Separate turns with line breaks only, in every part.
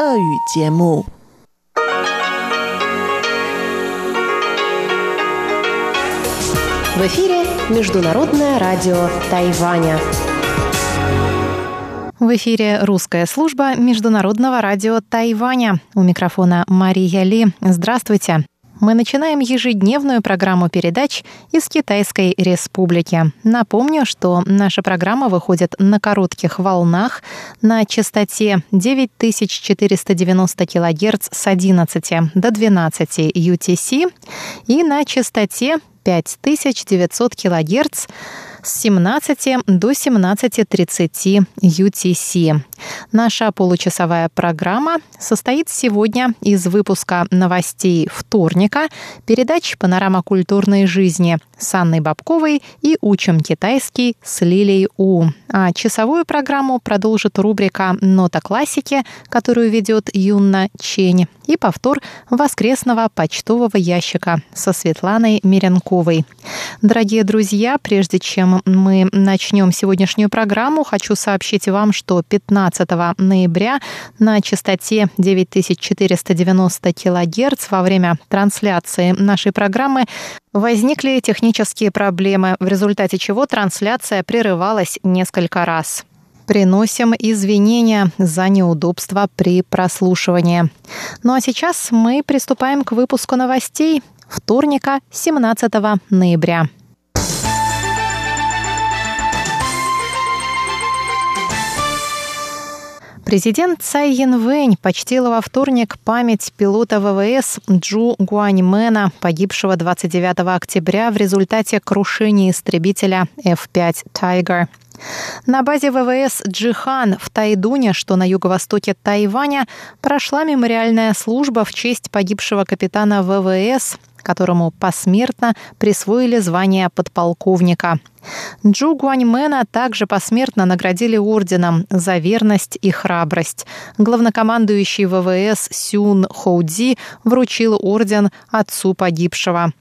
俄语节目。
В эфире Международное радио Тайваня.
В эфире русская служба Международного радио Тайваня. У микрофона Мария Ли. Здравствуйте. Мы начинаем ежедневную программу передач из Китайской Республики. Напомню, что наша программа выходит на коротких волнах на частоте 9490 кГц с 11 до 12 UTC и на частоте 5900 кГц с 17 до 17.30 UTC. Наша получасовая программа состоит сегодня из выпуска новостей вторника, передач «Панорама культурной жизни» с Анной Бабковой и «Учим китайский» с Лилей У. А часовую программу продолжит рубрика «Нота классики», которую ведет Юнна Чень, и повтор воскресного почтового ящика со Светланой Миренковой. Дорогие друзья, прежде чем мы начнем сегодняшнюю программу, хочу сообщить вам, что 15 ноября на частоте 9490 кГц во время трансляции нашей программы возникли технические проблемы, в результате чего трансляция прерывалась несколько раз. Приносим извинения за неудобства при прослушивании. Ну а сейчас мы приступаем к выпуску новостей вторника, 17 ноября. Президент Цай Янвэнь почтила во вторник память пилота ВВС Джу Гуаньмена, погибшего 29 октября в результате крушения истребителя F-5 Tiger. На базе ВВС «Джихан» в Тайдуне, что на юго-востоке Тайваня, прошла мемориальная служба в честь погибшего капитана ВВС которому посмертно присвоили звание подполковника. Джу Гуаньмена также посмертно наградили орденом за верность и храбрость. Главнокомандующий ВВС Сюн Хоудзи вручил орден отцу погибшего.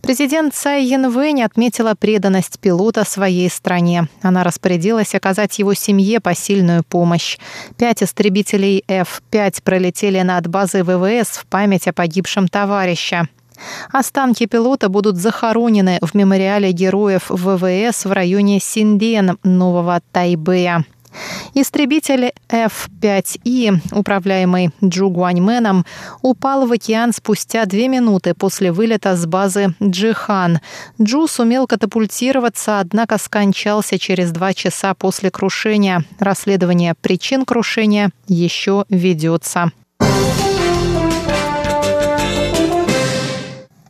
Президент Цай Янвэнь отметила преданность пилота своей стране. Она распорядилась оказать его семье посильную помощь. Пять истребителей F-5 пролетели над базой ВВС в память о погибшем товарища. Останки пилота будут захоронены в мемориале героев ВВС в районе Синден, Нового Тайбэя. Истребитель F-5И, управляемый Джу Гуаньменом, упал в океан спустя две минуты после вылета с базы Джихан. Джу сумел катапультироваться, однако скончался через два часа после крушения. Расследование причин крушения еще ведется.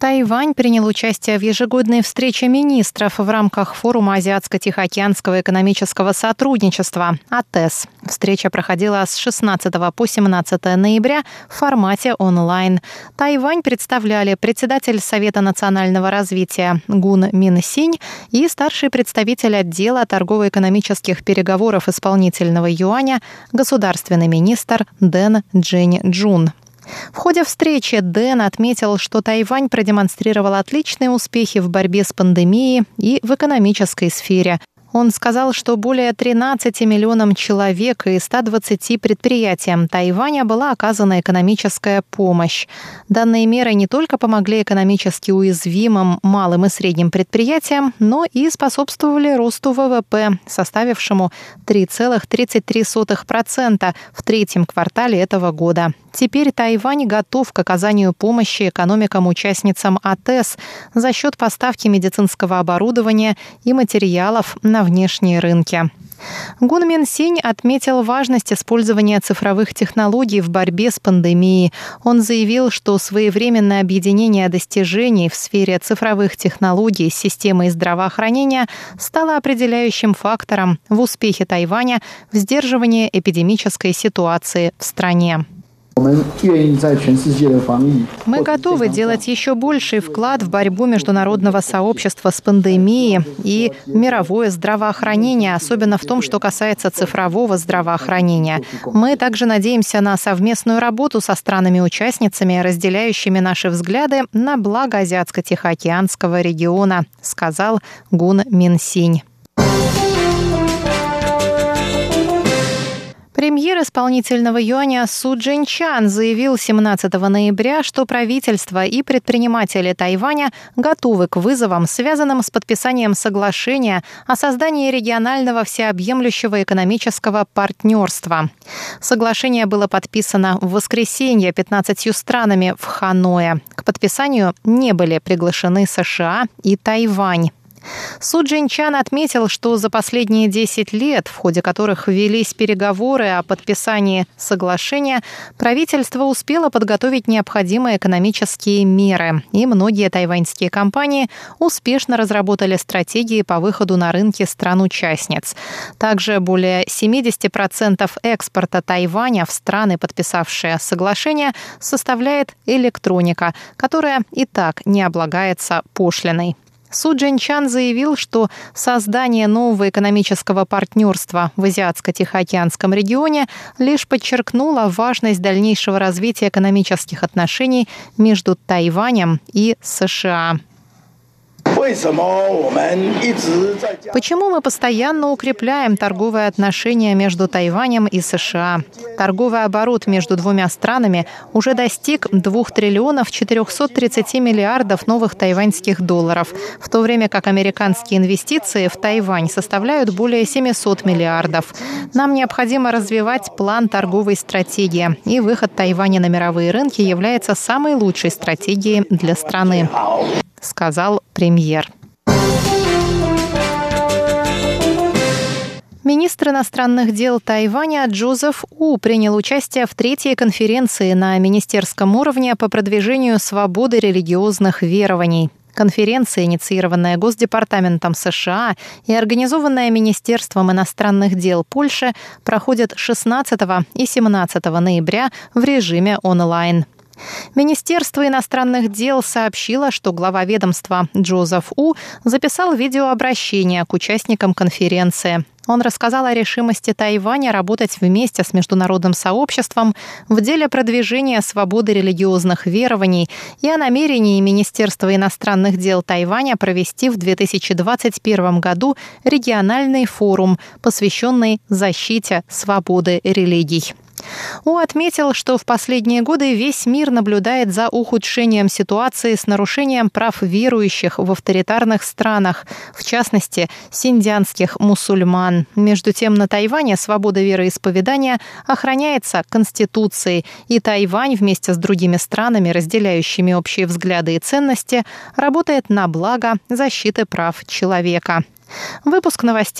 Тайвань принял участие в ежегодной встрече министров в рамках форума Азиатско-Тихоокеанского экономического сотрудничества АТЭС. Встреча проходила с 16 по 17 ноября в формате онлайн. Тайвань представляли председатель Совета национального развития Гун Мин Синь и старший представитель отдела торгово-экономических переговоров исполнительного юаня государственный министр Дэн Джень Джун. В ходе встречи Дэн отметил, что Тайвань продемонстрировал отличные успехи в борьбе с пандемией и в экономической сфере, он сказал, что более 13 миллионам человек и 120 предприятиям Тайваня была оказана экономическая помощь. Данные меры не только помогли экономически уязвимым малым и средним предприятиям, но и способствовали росту ВВП, составившему 3,33% в третьем квартале этого года. Теперь Тайвань готов к оказанию помощи экономикам-участницам АТЭС за счет поставки медицинского оборудования и материалов на внешние рынки. Гун Мин Синь отметил важность использования цифровых технологий в борьбе с пандемией. Он заявил, что своевременное объединение достижений в сфере цифровых технологий с системой здравоохранения стало определяющим фактором в успехе Тайваня в сдерживании эпидемической ситуации в стране. Мы готовы делать еще больший вклад в борьбу международного сообщества с пандемией и мировое здравоохранение, особенно в том, что касается цифрового здравоохранения. Мы также надеемся на совместную работу со странами-участницами, разделяющими наши взгляды на благо Азиатско-Тихоокеанского региона, сказал Гун Минсинь. Премьер исполнительного юаня Су Джинчан заявил 17 ноября, что правительство и предприниматели Тайваня готовы к вызовам, связанным с подписанием соглашения о создании регионального всеобъемлющего экономического партнерства. Соглашение было подписано в воскресенье 15 странами в Ханое. К подписанию не были приглашены США и Тайвань. Су Джинчан отметил, что за последние 10 лет, в ходе которых велись переговоры о подписании соглашения, правительство успело подготовить необходимые экономические меры, и многие тайваньские компании успешно разработали стратегии по выходу на рынки стран-участниц. Также более 70% экспорта Тайваня в страны, подписавшие соглашение, составляет электроника, которая и так не облагается пошлиной. Су Джинчан заявил, что создание нового экономического партнерства в Азиатско-Тихоокеанском регионе лишь подчеркнуло важность дальнейшего развития экономических отношений между Тайванем и США. Почему мы постоянно укрепляем торговые отношения между Тайванем и США? Торговый оборот между двумя странами уже достиг 2 триллионов 430 миллиардов новых тайваньских долларов, в то время как американские инвестиции в Тайвань составляют более 700 миллиардов. Нам необходимо развивать план торговой стратегии, и выход Тайваня на мировые рынки является самой лучшей стратегией для страны сказал премьер. Министр иностранных дел Тайваня Джозеф У принял участие в третьей конференции на министерском уровне по продвижению свободы религиозных верований. Конференция, инициированная Госдепартаментом США и организованная Министерством иностранных дел Польши, проходит 16 и 17 ноября в режиме онлайн. Министерство иностранных дел сообщило, что глава ведомства Джозеф У записал видеообращение к участникам конференции. Он рассказал о решимости Тайваня работать вместе с международным сообществом в деле продвижения свободы религиозных верований и о намерении Министерства иностранных дел Тайваня провести в 2021 году региональный форум, посвященный защите свободы религий. У отметил, что в последние годы весь мир наблюдает за ухудшением ситуации с нарушением прав верующих в авторитарных странах, в частности, синдианских мусульман. Между тем, на Тайване свобода вероисповедания охраняется Конституцией, и Тайвань вместе с другими странами, разделяющими общие взгляды и ценности, работает на благо защиты прав человека. Выпуск новостей